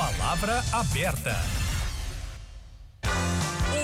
Palavra aberta.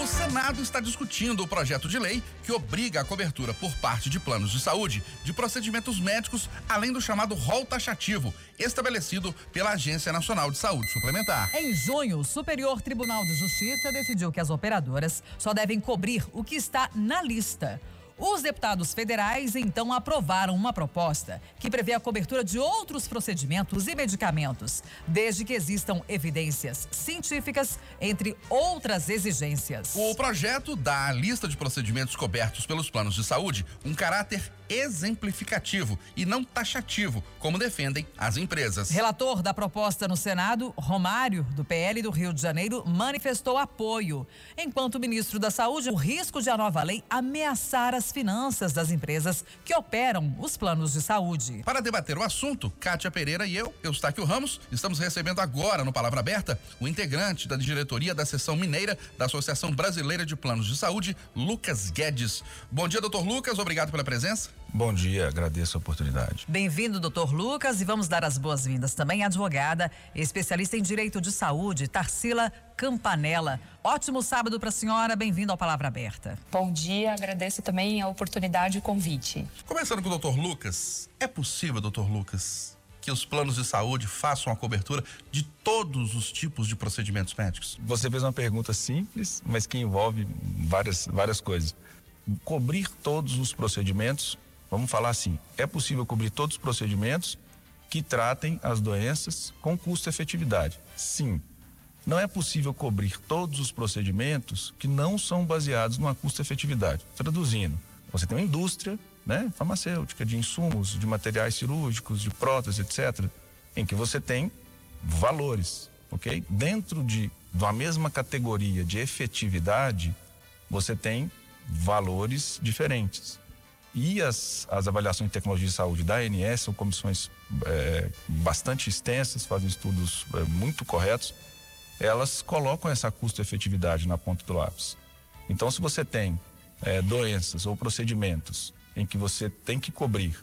O Senado está discutindo o projeto de lei que obriga a cobertura por parte de planos de saúde de procedimentos médicos, além do chamado rol taxativo, estabelecido pela Agência Nacional de Saúde Suplementar. Em junho, o Superior Tribunal de Justiça decidiu que as operadoras só devem cobrir o que está na lista. Os deputados federais então aprovaram uma proposta que prevê a cobertura de outros procedimentos e medicamentos, desde que existam evidências científicas, entre outras exigências. O projeto dá à lista de procedimentos cobertos pelos planos de saúde um caráter exemplificativo e não taxativo, como defendem as empresas. Relator da proposta no Senado, Romário, do PL do Rio de Janeiro, manifestou apoio, enquanto o ministro da Saúde, o risco de a nova lei ameaçar as finanças das empresas que operam os planos de saúde. Para debater o assunto, Kátia Pereira e eu, Eustáquio Ramos, estamos recebendo agora no Palavra Aberta o integrante da diretoria da seção mineira da Associação Brasileira de Planos de Saúde, Lucas Guedes. Bom dia, doutor Lucas, obrigado pela presença. Bom dia, agradeço a oportunidade. Bem-vindo, doutor Lucas, e vamos dar as boas-vindas também à advogada, especialista em direito de saúde, Tarsila Campanella. Ótimo sábado para a senhora, bem-vindo ao Palavra Aberta. Bom dia, agradeço também a oportunidade e o convite. Começando com o doutor Lucas, é possível, doutor Lucas, que os planos de saúde façam a cobertura de todos os tipos de procedimentos médicos? Você fez uma pergunta simples, mas que envolve várias, várias coisas. Cobrir todos os procedimentos Vamos falar assim: é possível cobrir todos os procedimentos que tratem as doenças com custo-efetividade? Sim. Não é possível cobrir todos os procedimentos que não são baseados numa custo-efetividade. Traduzindo, você tem uma indústria né, farmacêutica, de insumos, de materiais cirúrgicos, de próteses, etc., em que você tem valores, ok? Dentro de, uma mesma categoria de efetividade, você tem valores diferentes. E as, as avaliações de tecnologia de saúde da ANS são comissões é, bastante extensas, fazem estudos é, muito corretos. Elas colocam essa custo-efetividade na ponta do lápis. Então, se você tem é, doenças ou procedimentos em que você tem que cobrir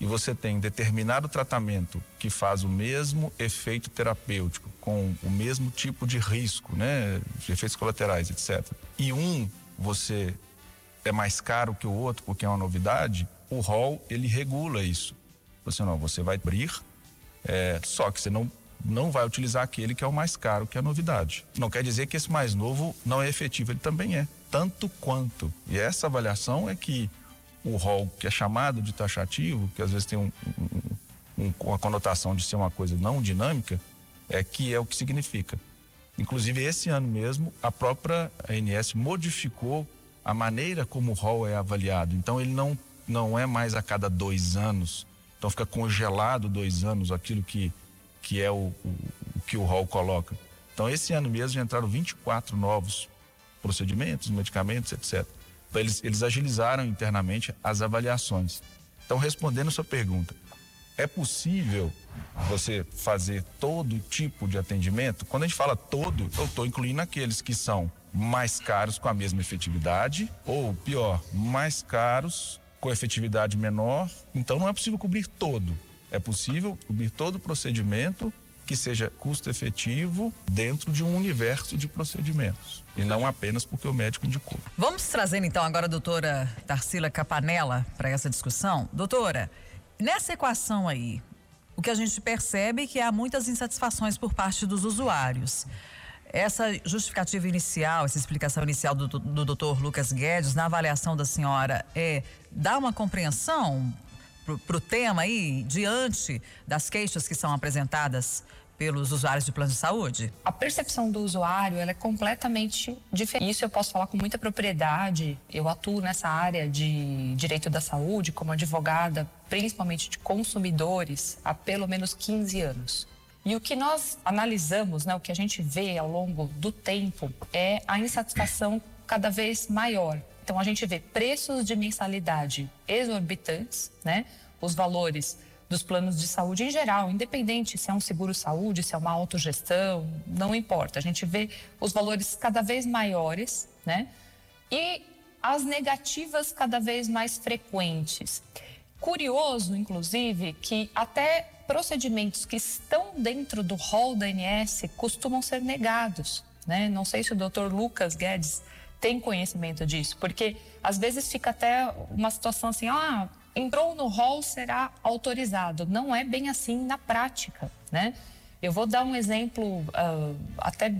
e você tem determinado tratamento que faz o mesmo efeito terapêutico, com o mesmo tipo de risco, né, de efeitos colaterais, etc. E um você é mais caro que o outro porque é uma novidade, o rol ele regula isso. Você não, você vai abrir, é, só que você não não vai utilizar aquele que é o mais caro, que é a novidade. Não quer dizer que esse mais novo não é efetivo, ele também é, tanto quanto. E essa avaliação é que o rol que é chamado de taxativo, que às vezes tem um, um, uma conotação de ser uma coisa não dinâmica, é que é o que significa. Inclusive, esse ano mesmo, a própria ANS modificou a maneira como o rol é avaliado. Então ele não, não é mais a cada dois anos. Então fica congelado dois anos aquilo que, que é o, o, o que o rol coloca. Então esse ano mesmo já entraram 24 novos procedimentos, medicamentos, etc. Então eles, eles agilizaram internamente as avaliações. Então respondendo a sua pergunta, é possível você fazer todo tipo de atendimento? Quando a gente fala todo, eu estou incluindo aqueles que são mais caros com a mesma efetividade, ou pior, mais caros com efetividade menor. Então não é possível cobrir todo. É possível cobrir todo o procedimento que seja custo efetivo dentro de um universo de procedimentos. E não apenas porque o médico indicou. Vamos trazendo então agora a doutora Tarsila Capanella para essa discussão. Doutora, nessa equação aí, o que a gente percebe é que há muitas insatisfações por parte dos usuários. Essa justificativa inicial, essa explicação inicial do, do doutor Lucas Guedes, na avaliação da senhora, é dá uma compreensão para o tema aí, diante das queixas que são apresentadas pelos usuários de plano de saúde? A percepção do usuário é completamente diferente. Isso eu posso falar com muita propriedade. Eu atuo nessa área de direito da saúde como advogada, principalmente de consumidores, há pelo menos 15 anos. E o que nós analisamos, né, o que a gente vê ao longo do tempo, é a insatisfação cada vez maior. Então a gente vê preços de mensalidade exorbitantes, né? Os valores dos planos de saúde em geral, independente se é um seguro saúde, se é uma autogestão, não importa. A gente vê os valores cada vez maiores, né? E as negativas cada vez mais frequentes. Curioso, inclusive, que até procedimentos que estão dentro do rol da ANS costumam ser negados. Né? Não sei se o doutor Lucas Guedes tem conhecimento disso, porque às vezes fica até uma situação assim, ah, entrou no rol, será autorizado. Não é bem assim na prática, né? Eu vou dar um exemplo uh, até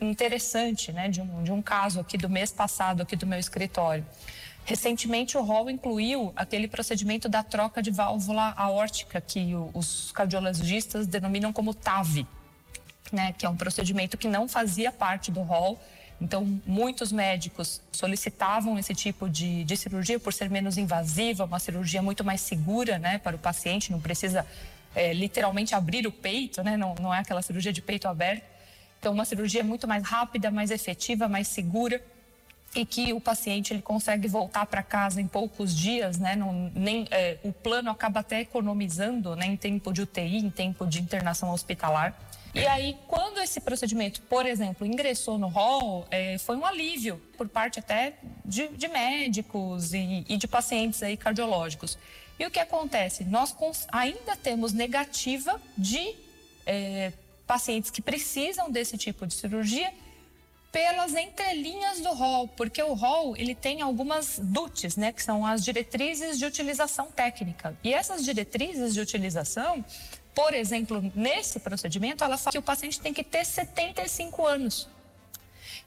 interessante, né, de um, de um caso aqui do mês passado, aqui do meu escritório. Recentemente, o rol incluiu aquele procedimento da troca de válvula aórtica, que os cardiologistas denominam como TAV, né, que é um procedimento que não fazia parte do rol. Então, muitos médicos solicitavam esse tipo de, de cirurgia por ser menos invasiva, uma cirurgia muito mais segura né, para o paciente, não precisa é, literalmente abrir o peito, né, não, não é aquela cirurgia de peito aberto. Então, uma cirurgia muito mais rápida, mais efetiva, mais segura e que o paciente ele consegue voltar para casa em poucos dias, né? Não, nem, é, o plano acaba até economizando né, em tempo de UTI, em tempo de internação hospitalar. E aí, quando esse procedimento, por exemplo, ingressou no rol, é, foi um alívio por parte até de, de médicos e, e, de pacientes aí cardiológicos. E o que acontece? Nós ainda temos negativa de é, pacientes que precisam desse tipo de cirurgia pelas entrelinhas do rol, porque o rol ele tem algumas DUTs, né, que são as diretrizes de utilização técnica. E essas diretrizes de utilização, por exemplo, nesse procedimento, ela fala que o paciente tem que ter 75 anos.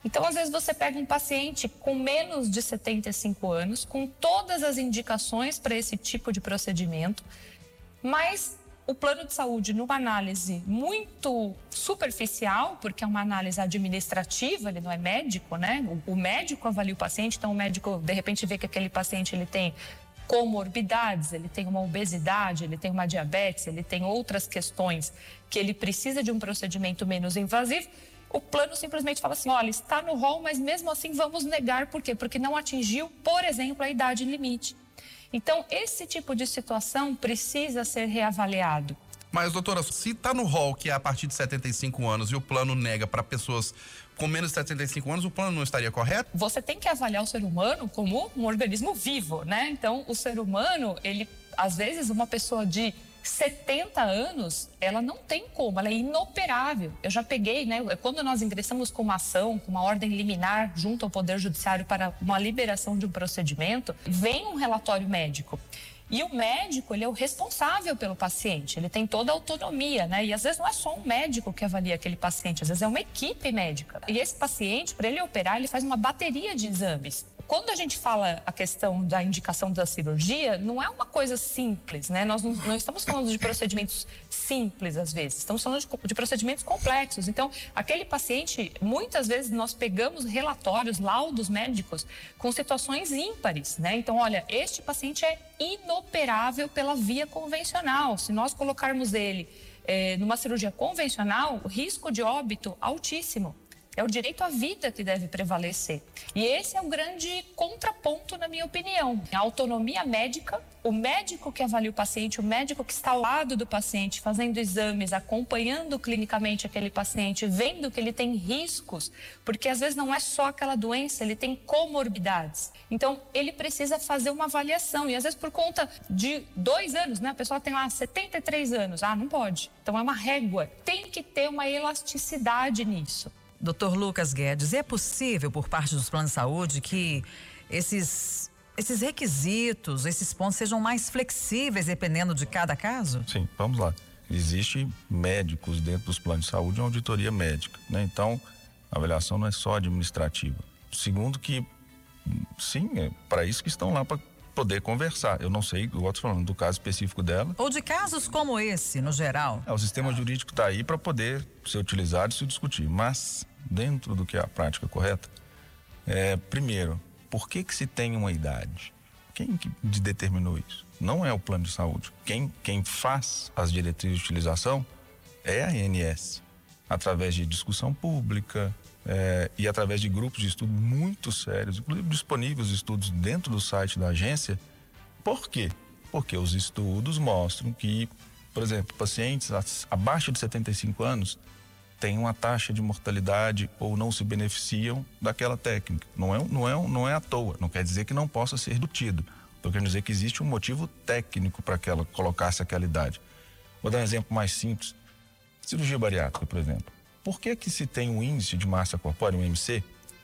Então, às vezes, você pega um paciente com menos de 75 anos, com todas as indicações para esse tipo de procedimento, mas o plano de saúde, numa análise muito superficial, porque é uma análise administrativa, ele não é médico, né? O, médico avalia o paciente, então o médico, de repente, vê que aquele paciente ele tem comorbidades, ele tem uma obesidade, ele tem uma diabetes, ele tem outras questões que ele precisa de um procedimento menos invasivo. O plano simplesmente fala assim: olha, está no rol, mas mesmo assim vamos negar. Por quê? Porque não atingiu, por exemplo, a idade limite. Então, esse tipo de situação precisa ser reavaliado. Mas, doutora, se está no rol que é a partir de 75 anos e o plano nega para pessoas com menos de 75 anos, o plano não estaria correto? Você tem que avaliar o ser humano como um organismo vivo, né? Então, o ser humano, ele, às vezes, uma pessoa de 70 anos, ela não tem como, ela é inoperável. Eu já peguei, né? Quando nós ingressamos com uma ação, com uma ordem liminar junto ao Poder Judiciário para uma liberação de um procedimento, vem um relatório médico. E o médico, ele é o responsável pelo paciente, ele tem toda a autonomia, né? E às vezes não é só um médico que avalia aquele paciente, às vezes é uma equipe médica. E esse paciente, para ele operar, ele faz uma bateria de exames quando a gente fala a questão da indicação da cirurgia, não é uma coisa simples, né? Nós não, não estamos falando de procedimentos simples, às vezes, estamos falando de, de, procedimentos complexos. Então, aquele paciente, muitas vezes nós pegamos relatórios, laudos médicos com situações ímpares, né? Então, olha, este paciente é inoperável pela via convencional. Se nós colocarmos ele é, numa cirurgia convencional, o risco de óbito altíssimo. É o direito à vida que deve prevalecer. E esse é o grande contraponto, na minha opinião. A autonomia médica, o médico que avalia o paciente, o médico que está ao lado do paciente, fazendo exames, acompanhando clinicamente aquele paciente, vendo que ele tem riscos, porque às vezes não é só aquela doença, ele tem comorbidades. Então, ele precisa fazer uma avaliação. E às vezes, por conta de dois anos, né? A pessoa tem lá 73 anos. Ah, não pode. Então, é uma régua. Tem que ter uma elasticidade nisso. Doutor Lucas Guedes, é possível por parte dos planos de saúde que esses, esses requisitos, esses pontos sejam mais flexíveis dependendo de cada caso? Sim, vamos lá. Existe médicos dentro dos planos de saúde, uma auditoria médica, né? Então, a avaliação não é só administrativa. Segundo que, sim, é para isso que estão lá para poder conversar. Eu não sei, eu estou falando do caso específico dela. Ou de casos como esse, no geral. É, o sistema jurídico está aí para poder ser utilizado e se discutir. Mas dentro do que é a prática correta, é, primeiro, por que que se tem uma idade? Quem que determinou isso? Não é o plano de saúde. Quem, quem faz as diretrizes de utilização é a ANS, através de discussão pública é, e através de grupos de estudo muito sérios, inclusive disponíveis estudos dentro do site da agência. Por quê? Porque os estudos mostram que, por exemplo, pacientes abaixo de 75 anos têm uma taxa de mortalidade ou não se beneficiam daquela técnica. Não é, não é, não é à toa, não quer dizer que não possa ser redutido. Estou querendo dizer que existe um motivo técnico para que ela colocasse aquela idade. Vou dar um exemplo mais simples. Cirurgia bariátrica, por exemplo. Por que que se tem um índice de massa corpórea, um MC,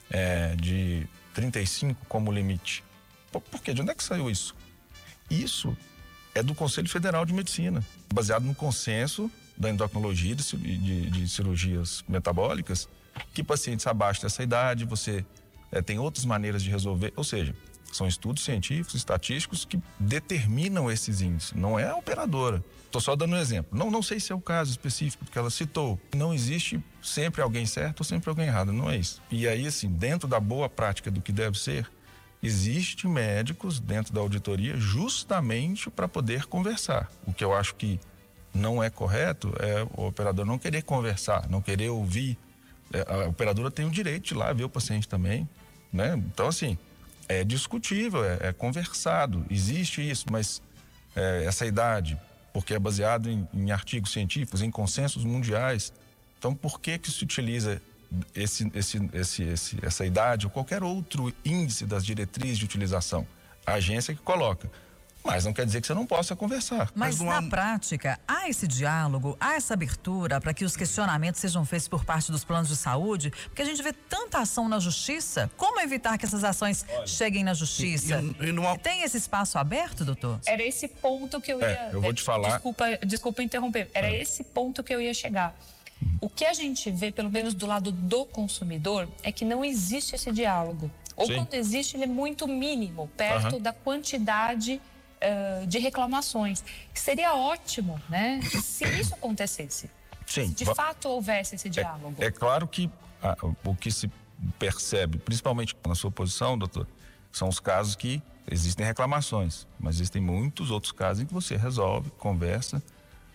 é, de 35 como limite? Por, por quê? De onde é que saiu isso? Isso é do Conselho Federal de Medicina, baseado no consenso da endocrinologia de, de, de cirurgias metabólicas, que pacientes abaixo dessa idade, você é, tem outras maneiras de resolver, ou seja, são estudos científicos, estatísticos que determinam esses índices, não é a operadora. Estou só dando um exemplo. Não, não sei se é o caso específico que ela citou. Não existe sempre alguém certo ou sempre alguém errado, não é isso. E aí, assim, dentro da boa prática do que deve ser, existe médicos dentro da auditoria justamente para poder conversar. O que eu acho que não é correto é o operador não querer conversar, não querer ouvir. É, a operadora tem o direito de ir lá ver o paciente também, né? Então, assim, é discutível, é, é conversado, existe isso, mas é, essa idade, porque é baseado em, em, artigos científicos, em consensos mundiais, então por que que se utiliza esse, esse, esse, esse, essa idade ou qualquer outro índice das diretrizes de utilização? A agência que coloca. Mas não quer dizer que você não possa conversar. Mas, Mas na há... prática, há esse diálogo, há essa abertura para que os questionamentos sejam feitos por parte dos planos de saúde? Porque a gente vê tanta ação na justiça. Como evitar que essas ações Olha, cheguem na justiça? E, e há... Tem esse espaço aberto, doutor? Era esse ponto que eu é, ia. É, eu vou te falar. Desculpa, desculpa interromper. Era é. esse ponto que eu ia chegar. O que a gente vê, pelo menos do lado do consumidor, é que não existe esse diálogo. Ou Sim. quando existe, ele é muito mínimo, perto uhum. da quantidade uh, de reclamações. Seria ótimo, né, se isso acontecesse. Sim. Se de fato houvesse esse diálogo. É, é claro que ah, o que se percebe, principalmente na sua posição, doutor, são os casos que existem reclamações, mas existem muitos outros casos em que você resolve, conversa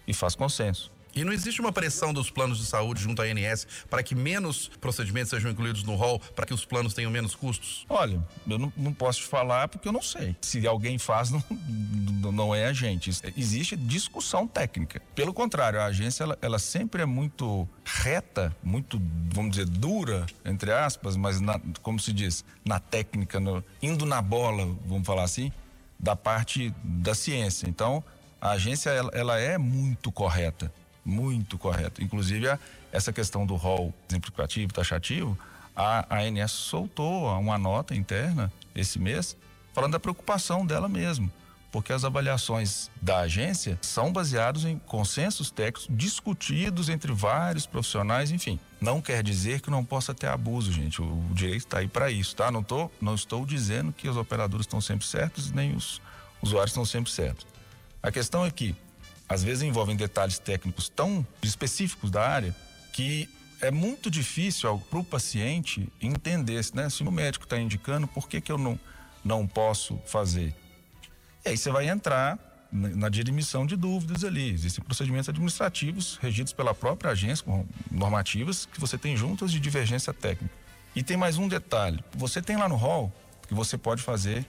e faz consenso. E não existe uma pressão dos planos de saúde junto à ANS para que menos procedimentos sejam incluídos no rol, para que os planos tenham menos custos? Olha, eu não, não posso te falar porque eu não sei. Se alguém faz, não, não é a gente. Existe discussão técnica. Pelo contrário, a agência ela, ela sempre é muito reta, muito, vamos dizer, dura, entre aspas, mas na, como se diz, na técnica, no, indo na bola, vamos falar assim, da parte da ciência. Então, a agência ela, ela é muito correta muito correto. Inclusive, a, essa questão do rol exemplificativo, taxativo, a, ANS soltou uma nota interna esse mês falando da preocupação dela mesmo, porque as avaliações da agência são baseadas em consensos técnicos discutidos entre vários profissionais, enfim. Não quer dizer que não possa ter abuso, gente. O, o direito está aí para isso, tá? Não, tô, não estou dizendo que os operadores estão sempre certos, nem os usuários estão sempre certos. A questão é que às vezes envolvem detalhes técnicos tão específicos da área que é muito difícil para o paciente entender né? se o médico está indicando, por que, que eu não, não posso fazer? E aí você vai entrar na dirimissão de dúvidas ali. Existem procedimentos administrativos regidos pela própria agência, com normativas, que você tem juntas de divergência técnica. E tem mais um detalhe: você tem lá no hall que você pode fazer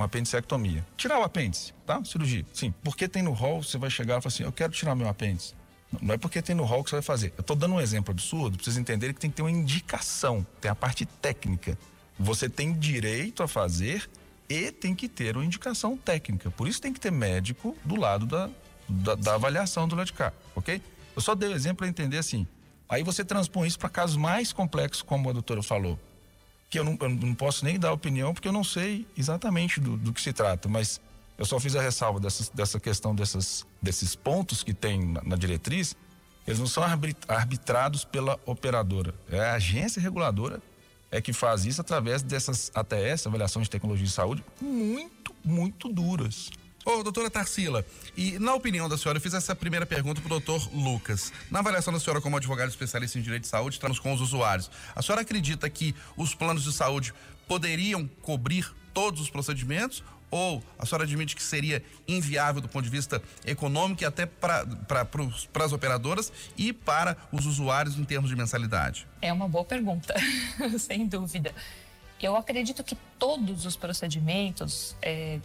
uma apendicectomia. Tirar o apêndice, tá? Cirurgia. Sim. Porque tem no rol, você vai chegar e falar assim: eu quero tirar meu apêndice. Não é porque tem no rol que você vai fazer. Eu estou dando um exemplo absurdo, para vocês entenderem que tem que ter uma indicação, tem a parte técnica. Você tem direito a fazer e tem que ter uma indicação técnica. Por isso tem que ter médico do lado da, da, da avaliação do lado de cá, ok? Eu só dei o um exemplo para entender assim. Aí você transpõe isso para casos mais complexos, como a doutora falou que eu não, eu não, posso nem dar opinião porque eu não sei exatamente do, do que se trata, mas eu só fiz a ressalva dessa, dessa questão dessas, desses pontos que tem na, na diretriz, eles não são arbitrados pela operadora, é a agência reguladora é que faz isso através dessas ATS, avaliações de tecnologia de saúde, muito, muito duras. Ô, doutora Tarsila, e na opinião da senhora, eu fiz essa primeira pergunta para o doutor Lucas. Na avaliação da senhora como advogada especialista em direito de saúde, estamos com os usuários. A senhora acredita que os planos de saúde poderiam cobrir todos os procedimentos? Ou a senhora admite que seria inviável do ponto de vista econômico e até para as operadoras e para os usuários em termos de mensalidade? É uma boa pergunta, sem dúvida. Eu acredito que todos os procedimentos é,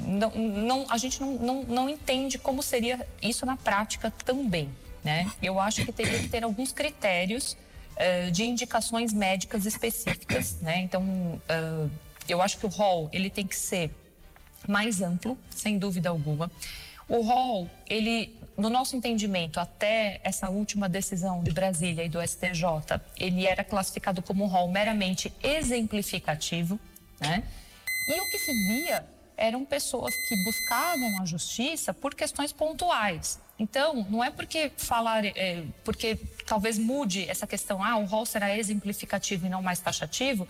não, não, a gente não, não, não entende como seria isso na prática também. Né? Eu acho que teria que ter alguns critérios uh, de indicações médicas específicas. Né? Então, uh, eu acho que o rol ele tem que ser mais amplo, sem dúvida alguma. O rol, ele no nosso entendimento, até essa última decisão de Brasília e do STJ, ele era classificado como um rol meramente exemplificativo, né? E o que se via eram pessoas que buscavam a justiça por questões pontuais. Então, não é porque falar, é, porque talvez mude essa questão, ah, o rol será exemplificativo e não mais taxativo,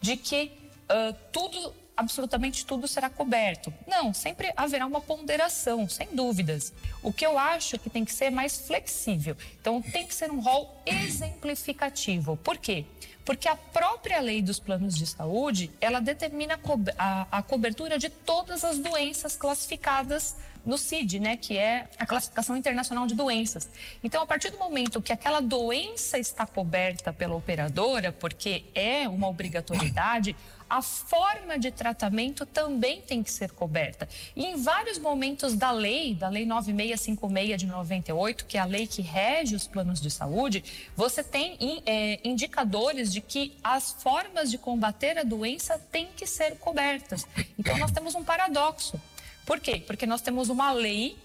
de que uh, tudo absolutamente tudo será coberto. Não, sempre haverá uma ponderação, sem dúvidas. O que eu acho que tem que ser mais flexível. Então, tem que ser um rol exemplificativo. Por quê? Porque a própria lei dos planos de saúde, ela determina a, a cobertura de todas as doenças classificadas no CID, né, que é a classificação internacional de doenças. Então, a partir do momento que aquela doença está coberta pela operadora, porque é uma obrigatoriedade, a forma de tratamento também tem que ser coberta. E em vários momentos da lei, da Lei 9656 de 98, que é a lei que rege os planos de saúde, você tem é, indicadores de que as formas de combater a doença têm que ser cobertas. Então, nós temos um paradoxo. Por quê? Porque nós temos uma lei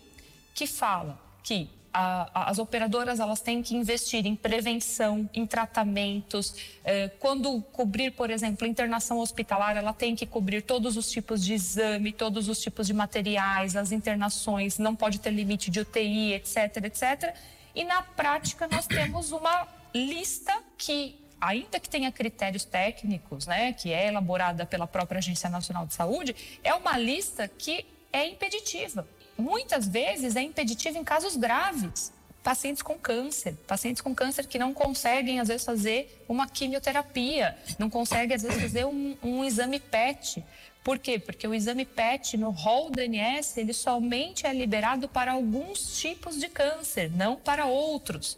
que fala que a, as operadoras elas têm que investir em prevenção, em tratamentos. É, quando cobrir, por exemplo, internação hospitalar, ela tem que cobrir todos os tipos de exame, todos os tipos de materiais, as internações, não pode ter limite de UTI, etc, etc. E na prática nós temos uma lista que ainda que tenha critérios técnicos, né, que é elaborada pela própria Agência Nacional de Saúde, é uma lista que é impeditiva muitas vezes é impeditivo em casos graves. Pacientes com câncer, pacientes com câncer que não conseguem, às vezes, fazer uma quimioterapia, não conseguem, às vezes, fazer um, um exame PET. Por quê? Porque o exame PET no rol DNS, ele somente é liberado para alguns tipos de câncer, não para outros.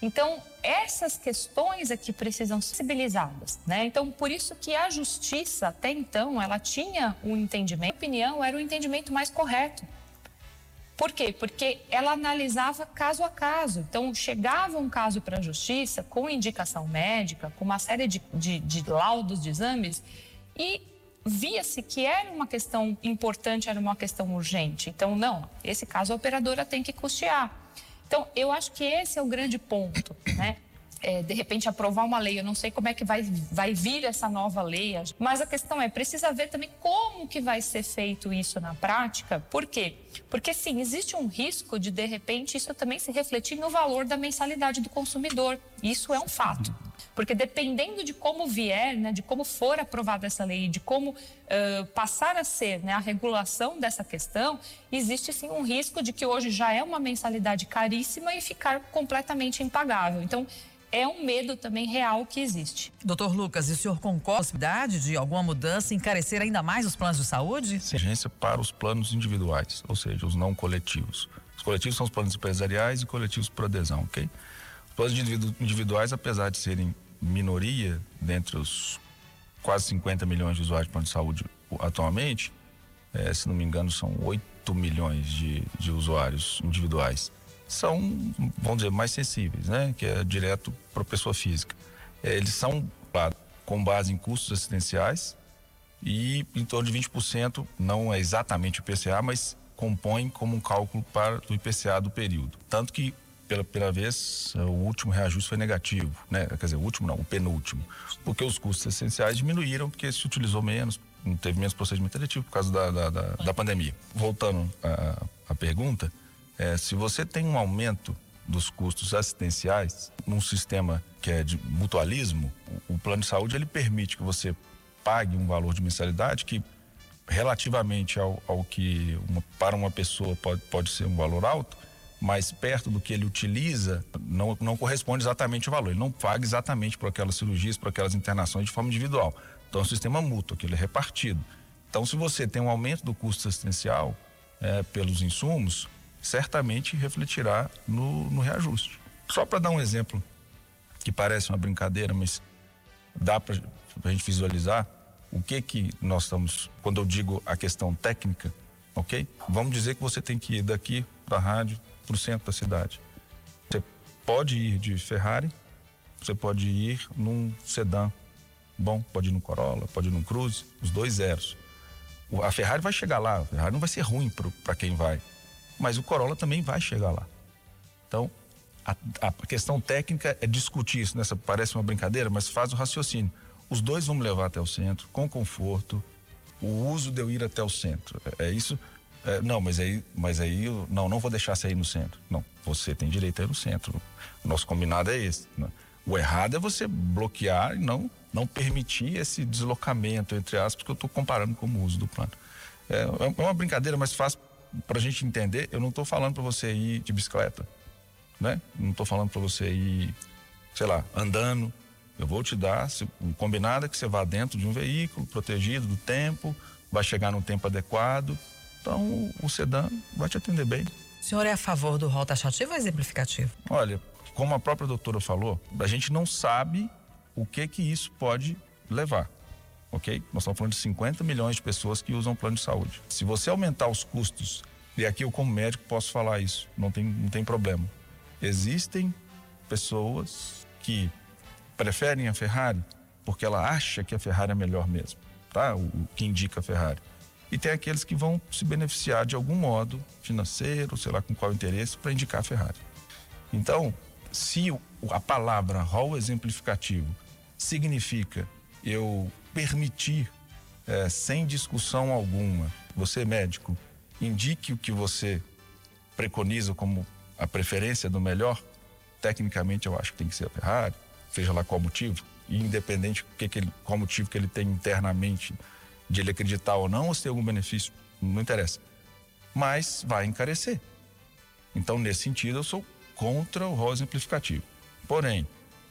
Então, essas questões aqui precisam ser sensibilizadas, né? Então, por isso que a justiça, até então, ela tinha um entendimento, a opinião era o entendimento mais correto. Por quê? Porque ela analisava caso a caso. Então, chegava um caso para a justiça com indicação médica, com uma série de, de, de laudos de exames, e via-se que era uma questão importante, era uma questão urgente. Então, não, esse caso a operadora tem que custear. Então, eu acho que esse é o grande ponto, né? É, de repente aprovar uma lei. Eu não sei como é que vai, vai vir essa nova lei, mas a questão é precisa ver também como que vai ser feito isso na prática. Por quê? Porque sim, existe um risco de de repente isso também se refletir no valor da mensalidade do consumidor. Isso é um fato. Porque dependendo de como vier, né, de como for aprovada essa lei, de como uh, passar a ser né, a regulação dessa questão, existe sim um risco de que hoje já é uma mensalidade caríssima e ficar completamente impagável. Então, é um medo também real que existe. Doutor Lucas, e o senhor concorda com a possibilidade de alguma mudança encarecer ainda mais os planos de saúde? Urgência para os planos individuais, ou seja, os não coletivos. Os coletivos são os planos empresariais e coletivos por adesão, ok? Os planos individuais, apesar de serem minoria dentre os quase 50 milhões de usuários de plano de saúde atualmente, é, se não me engano, são 8 milhões de, de usuários individuais são, vamos dizer, mais sensíveis, né? Que é direto para a pessoa física. É, eles são, claro, com base em custos assistenciais e em torno de 20%, não é exatamente o IPCA, mas compõem como um cálculo para o IPCA do período. Tanto que, pela, pela vez, o último reajuste foi negativo, né? Quer dizer, o último não, o penúltimo. Porque os custos essenciais diminuíram, porque se utilizou menos, teve menos procedimento eletivo por causa da, da, da, da pandemia. Voltando à pergunta, é, se você tem um aumento dos custos assistenciais num sistema que é de mutualismo, o, o plano de saúde ele permite que você pague um valor de mensalidade que relativamente ao, ao que uma, para uma pessoa pode, pode ser um valor alto, mas perto do que ele utiliza não, não corresponde exatamente ao valor. Ele não paga exatamente por aquelas cirurgias, por aquelas internações de forma individual. Então é um sistema mútuo, que ele é repartido. Então, se você tem um aumento do custo assistencial é, pelos insumos, certamente refletirá no, no reajuste. Só para dar um exemplo que parece uma brincadeira, mas dá para a gente visualizar o que que nós estamos, quando eu digo a questão técnica, ok? Vamos dizer que você tem que ir daqui para a rádio, para o centro da cidade. Você pode ir de Ferrari, você pode ir num sedã bom, pode ir no Corolla, pode ir num Cruze, os dois zeros. A Ferrari vai chegar lá, a Ferrari não vai ser ruim para quem vai mas o Corolla também vai chegar lá. Então, a, a questão técnica é discutir isso, nessa parece uma brincadeira, mas faz o raciocínio. Os dois vão me levar até o centro, com conforto, o uso de eu ir até o centro. É, é isso. É, não, mas aí, mas aí, eu, não, não vou deixar você ir no centro. Não, você tem direito a ir no centro. O nosso combinado é esse. Né? O errado é você bloquear e não, não permitir esse deslocamento, entre aspas, que eu estou comparando com o uso do plano. É, é uma brincadeira, mas faz para a gente entender. Eu não estou falando para você ir de bicicleta né? Não estou falando para você ir, sei lá, andando. Eu vou te dar, um combinado é que você vá dentro de um veículo, protegido do tempo, vai chegar no tempo adequado. Então, o sedã vai te atender bem. O senhor é a favor do rol taxativo ou exemplificativo? Olha, como a própria doutora falou, a gente não sabe o que que isso pode levar. Ok? Nós estamos falando de 50 milhões de pessoas que usam plano de saúde. Se você aumentar os custos, e aqui eu como médico posso falar isso, não tem, não tem problema. Existem pessoas que preferem a Ferrari porque ela acha que a Ferrari é melhor mesmo, tá? O, o que indica a Ferrari. E tem aqueles que vão se beneficiar de algum modo, financeiro, sei lá com qual interesse, para indicar a Ferrari. Então, se a palavra rol exemplificativo significa eu permitir, é, sem discussão alguma, você médico, indique o que você preconiza como a preferência do melhor, tecnicamente eu acho que tem que ser a Ferrari, seja lá qual motivo, independente que que ele, qual motivo que ele tem internamente de ele acreditar ou não, ou se tem algum benefício, não interessa. Mas vai encarecer. Então, nesse sentido, eu sou contra o rol exemplificativo. Porém,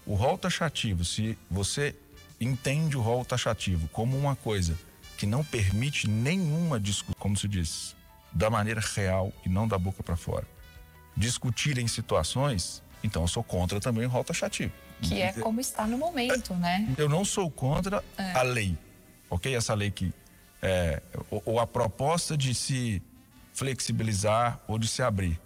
o rol taxativo, se você entende o rol taxativo como uma coisa que não permite nenhuma discussão, como se diz, da maneira real e não da boca para fora, discutirem situações, então eu sou contra também o rol taxativo. Que é como está no momento, né? Eu não sou contra é. a lei, ok? Essa lei que é, ou, ou a proposta de se flexibilizar ou de se abrir.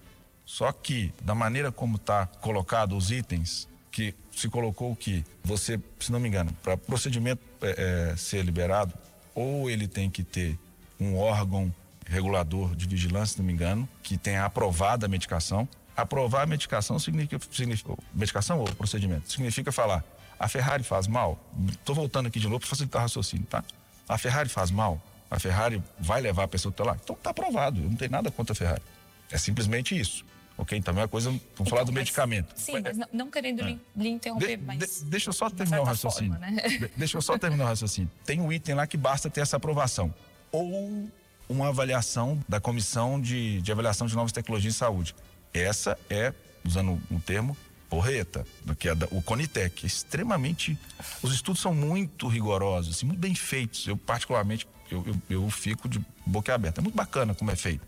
Só que da maneira como está colocado os itens, que se colocou que você, se não me engano, para procedimento é, é, ser liberado, ou ele tem que ter um órgão regulador de vigilância, se não me engano, que tenha aprovado a medicação. Aprovar a medicação significa, significa medicação ou procedimento significa falar a Ferrari faz mal. Estou voltando aqui de novo para facilitar o raciocínio, tá? A Ferrari faz mal. A Ferrari vai levar a pessoa que está lá. Então está aprovado. Eu não tenho nada contra a Ferrari. É simplesmente isso. Ok? Então é uma coisa. Vamos então, falar do mas, medicamento. Sim, mas não, não querendo é. lhe, interromper, de, mas. De, deixa eu só terminar o raciocínio. Forma, né? de, deixa eu só terminar o raciocínio. Tem um item lá que basta ter essa aprovação. Ou uma avaliação da Comissão de, de Avaliação de Novas Tecnologias em Saúde. Essa é, usando um termo, porreta, que é da, o Conitec. É extremamente. Os estudos são muito rigorosos, assim, muito bem feitos. Eu, particularmente, eu, eu, eu, fico de boca aberta. É muito bacana como é feito.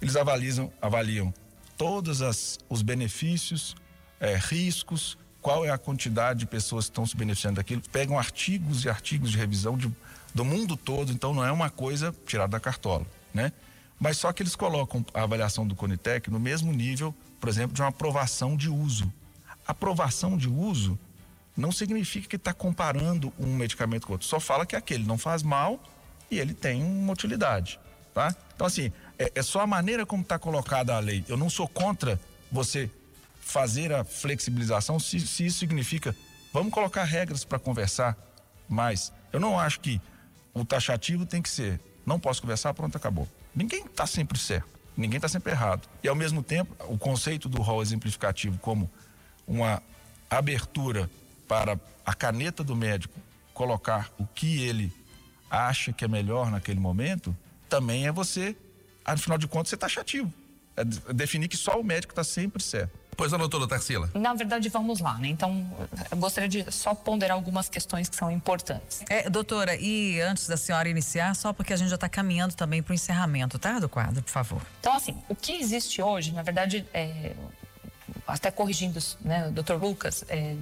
Eles avaliam, avaliam todos as, os benefícios, é, riscos, qual é a quantidade de pessoas que estão se beneficiando daquilo. Pegam artigos e artigos de revisão de do mundo todo, então não é uma coisa tirada da cartola, né? Mas só que eles colocam a avaliação do Conitec no mesmo nível, por exemplo, de uma aprovação de uso. Aprovação de uso não significa que está comparando um medicamento com outro, só fala que aquele não faz mal e ele tem uma utilidade, tá? Então assim, é, é só a maneira como está colocada a lei. Eu não sou contra você fazer a flexibilização se, se isso significa vamos colocar regras para conversar mais. Eu não acho que o taxativo tem que ser: não posso conversar, pronto, acabou. Ninguém está sempre certo, ninguém está sempre errado. E ao mesmo tempo, o conceito do rol exemplificativo como uma abertura para a caneta do médico colocar o que ele acha que é melhor naquele momento, também é você, afinal de contas, ser taxativo. É definir que só o médico está sempre certo. Pois não, doutora Tarsila. Na verdade, vamos lá, né? Então, eu gostaria de só ponderar algumas questões que são importantes. É, doutora, e antes da senhora iniciar, só porque a gente já está caminhando também para o encerramento, tá, do quadro, por favor. Então, assim, o que existe hoje, na verdade, é, até corrigindo né, o doutor Lucas, é,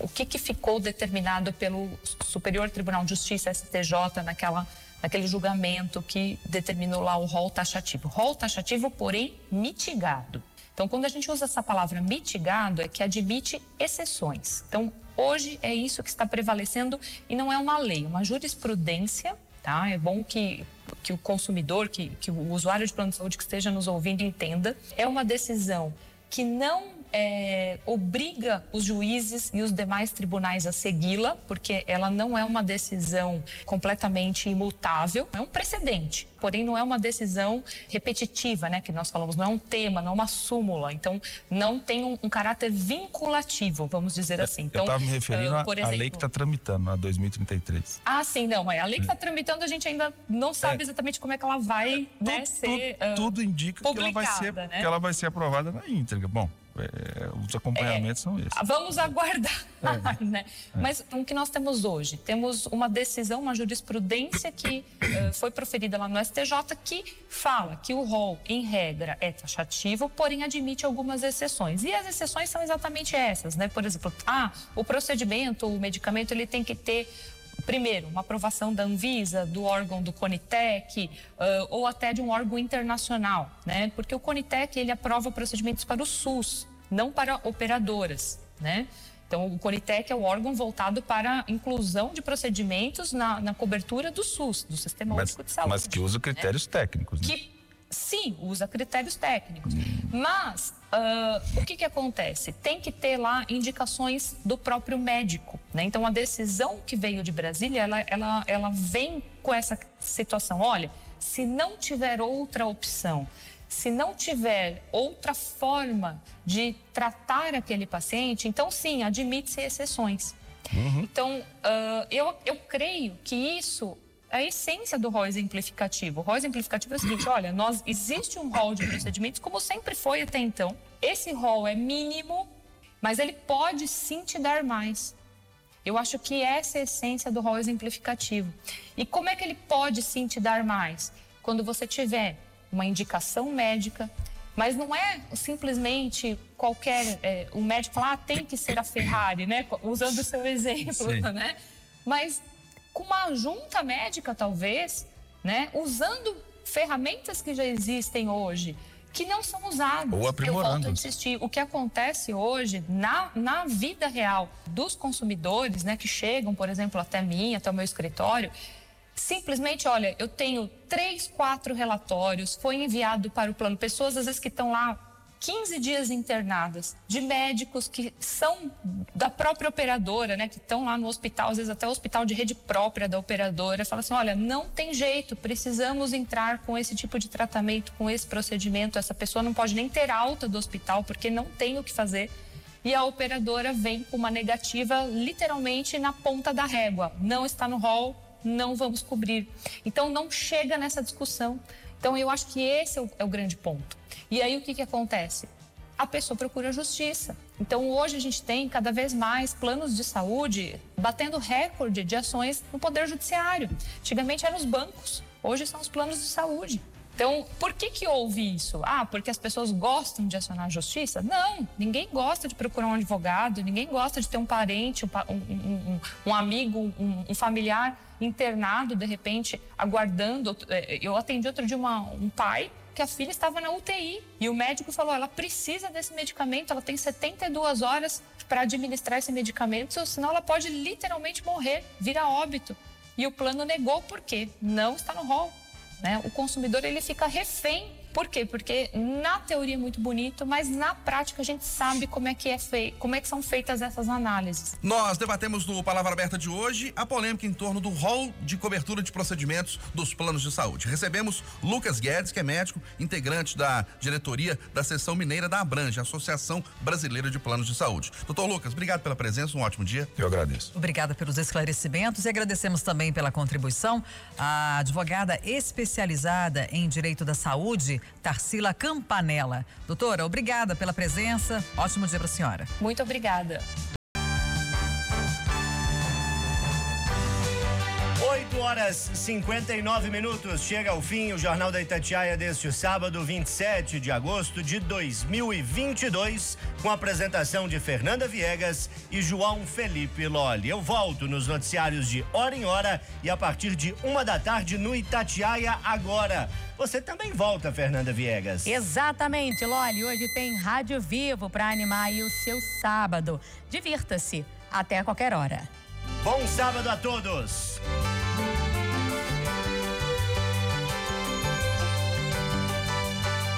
o que, que ficou determinado pelo Superior Tribunal de Justiça, STJ, naquela, naquele julgamento que determinou lá o rol taxativo. Rol taxativo, porém, mitigado. Então, quando a gente usa essa palavra mitigado, é que admite exceções. Então, hoje é isso que está prevalecendo e não é uma lei, é uma jurisprudência. Tá? É bom que, que o consumidor, que, que o usuário de plano de saúde que esteja nos ouvindo entenda. É uma decisão que não é, obriga os juízes e os demais tribunais a segui-la, porque ela não é uma decisão completamente imutável, é um precedente. Porém, não é uma decisão repetitiva, né? Que nós falamos, não é um tema, não é uma súmula. Então, não tem um, um caráter vinculativo, vamos dizer assim. Então, Eu estava me referindo uh, à lei que está tramitando, a 2033. Ah, sim, não. A lei que está tramitando, a gente ainda não sabe exatamente como é que ela vai né, tudo, ser. tudo, uh, tudo indica que ela, vai ser, né? que ela vai ser aprovada na íntegra. Bom, é, os acompanhamentos é, são esses. Vamos aguardar, é. né? Mas o que nós temos hoje? Temos uma decisão, uma jurisprudência que uh, foi proferida lá no STJ que fala que o rol, em regra, é taxativo, porém admite algumas exceções. E as exceções são exatamente essas, né? Por exemplo, ah, o procedimento, o medicamento, ele tem que ter primeiro, uma aprovação da Anvisa, do órgão do Conitec, uh, ou até de um órgão internacional, né? Porque o Conitec, ele aprova procedimentos para o SUS, não para operadoras, né? Então, o Conitec é o órgão voltado para a inclusão de procedimentos na, na cobertura do SUS, do Sistema mas, Único de Saúde. Mas que usa critérios né? técnicos, né? Que sim, usa critérios técnicos. Mas uh, o que, que acontece? Tem que ter lá indicações do próprio médico. Né? Então, a decisão que veio de Brasília, ela, ela, ela vem com essa situação. Olha, se não tiver outra opção, se não tiver outra forma de tratar aquele paciente, então sim, admite-se exceções. Uhum. Então, uh, eu, eu creio que isso a essência do rol exemplificativo. O rol exemplificativo é o seguinte: olha, nós existe um rol de procedimentos como sempre foi até então. Esse rol é mínimo, mas ele pode sim te dar mais. Eu acho que essa é a essência do rol exemplificativo. E como é que ele pode sim te dar mais? Quando você tiver uma indicação médica, mas não é simplesmente qualquer. É, o médico falar, ah, tem que ser a Ferrari, né? Usando o seu exemplo, sim. né? Mas com uma junta médica, talvez, né? Usando ferramentas que já existem hoje, que não são usadas. Ou aprimorando. Eu volto a insistir. O que acontece hoje na, na vida real dos consumidores, né, que chegam, por exemplo, até mim, até o meu escritório, simplesmente, olha, eu tenho três, quatro relatórios, foi enviado para o plano. Pessoas, às vezes, que estão lá 15 dias internadas de médicos que são da própria operadora, né, que estão lá no hospital, às vezes até o hospital de rede própria da operadora, fala assim: olha, não tem jeito, precisamos entrar com esse tipo de tratamento, com esse procedimento. Essa pessoa não pode nem ter alta do hospital porque não tem o que fazer. E a operadora vem com uma negativa literalmente na ponta da régua. Não está no rol, não vamos cobrir. Então não chega nessa discussão. Então eu acho que esse é o, é o grande ponto. E aí o que, que acontece? A pessoa procura justiça. Então hoje a gente tem cada vez mais planos de saúde batendo recorde de ações no Poder Judiciário. Antigamente eram os bancos, hoje são os planos de saúde. Então, por que, que houve isso? Ah, porque as pessoas gostam de acionar a justiça? Não, ninguém gosta de procurar um advogado, ninguém gosta de ter um parente, um, um, um amigo, um, um, familiar internado, de repente, aguardando. É, eu atendi outro dia uma, um pai que a filha estava na UTI e o médico falou: ela precisa desse medicamento, ela tem 72 horas para administrar esse medicamento, senão ela pode literalmente morrer, vir a óbito. E o plano negou por quê? Não está no rol. Né? O consumidor ele fica refém por quê? Porque na teoria é muito bonito, mas na prática a gente sabe como é que é fei como é que são feitas essas análises. Nós debatemos no Palavra Aberta de hoje a polêmica em torno do rol de cobertura de procedimentos dos planos de saúde. Recebemos Lucas Guedes, que é médico, integrante da diretoria da seção mineira da Abrange, Associação Brasileira de Planos de Saúde. Doutor Lucas, obrigado pela presença, um ótimo dia. Eu agradeço. Obrigada pelos esclarecimentos e agradecemos também pela contribuição a advogada especializada em direito da saúde, Tarsila Campanella. Doutora, obrigada pela presença. Ótimo dia para a senhora. Muito obrigada. Horas 59 minutos. Chega ao fim o Jornal da Itatiaia deste sábado, 27 de agosto de 2022, com a apresentação de Fernanda Viegas e João Felipe Lolli. Eu volto nos noticiários de hora em hora e a partir de uma da tarde no Itatiaia Agora. Você também volta, Fernanda Viegas. Exatamente, Loli. Hoje tem Rádio Vivo para animar o seu sábado. Divirta-se. Até a qualquer hora. Bom sábado a todos.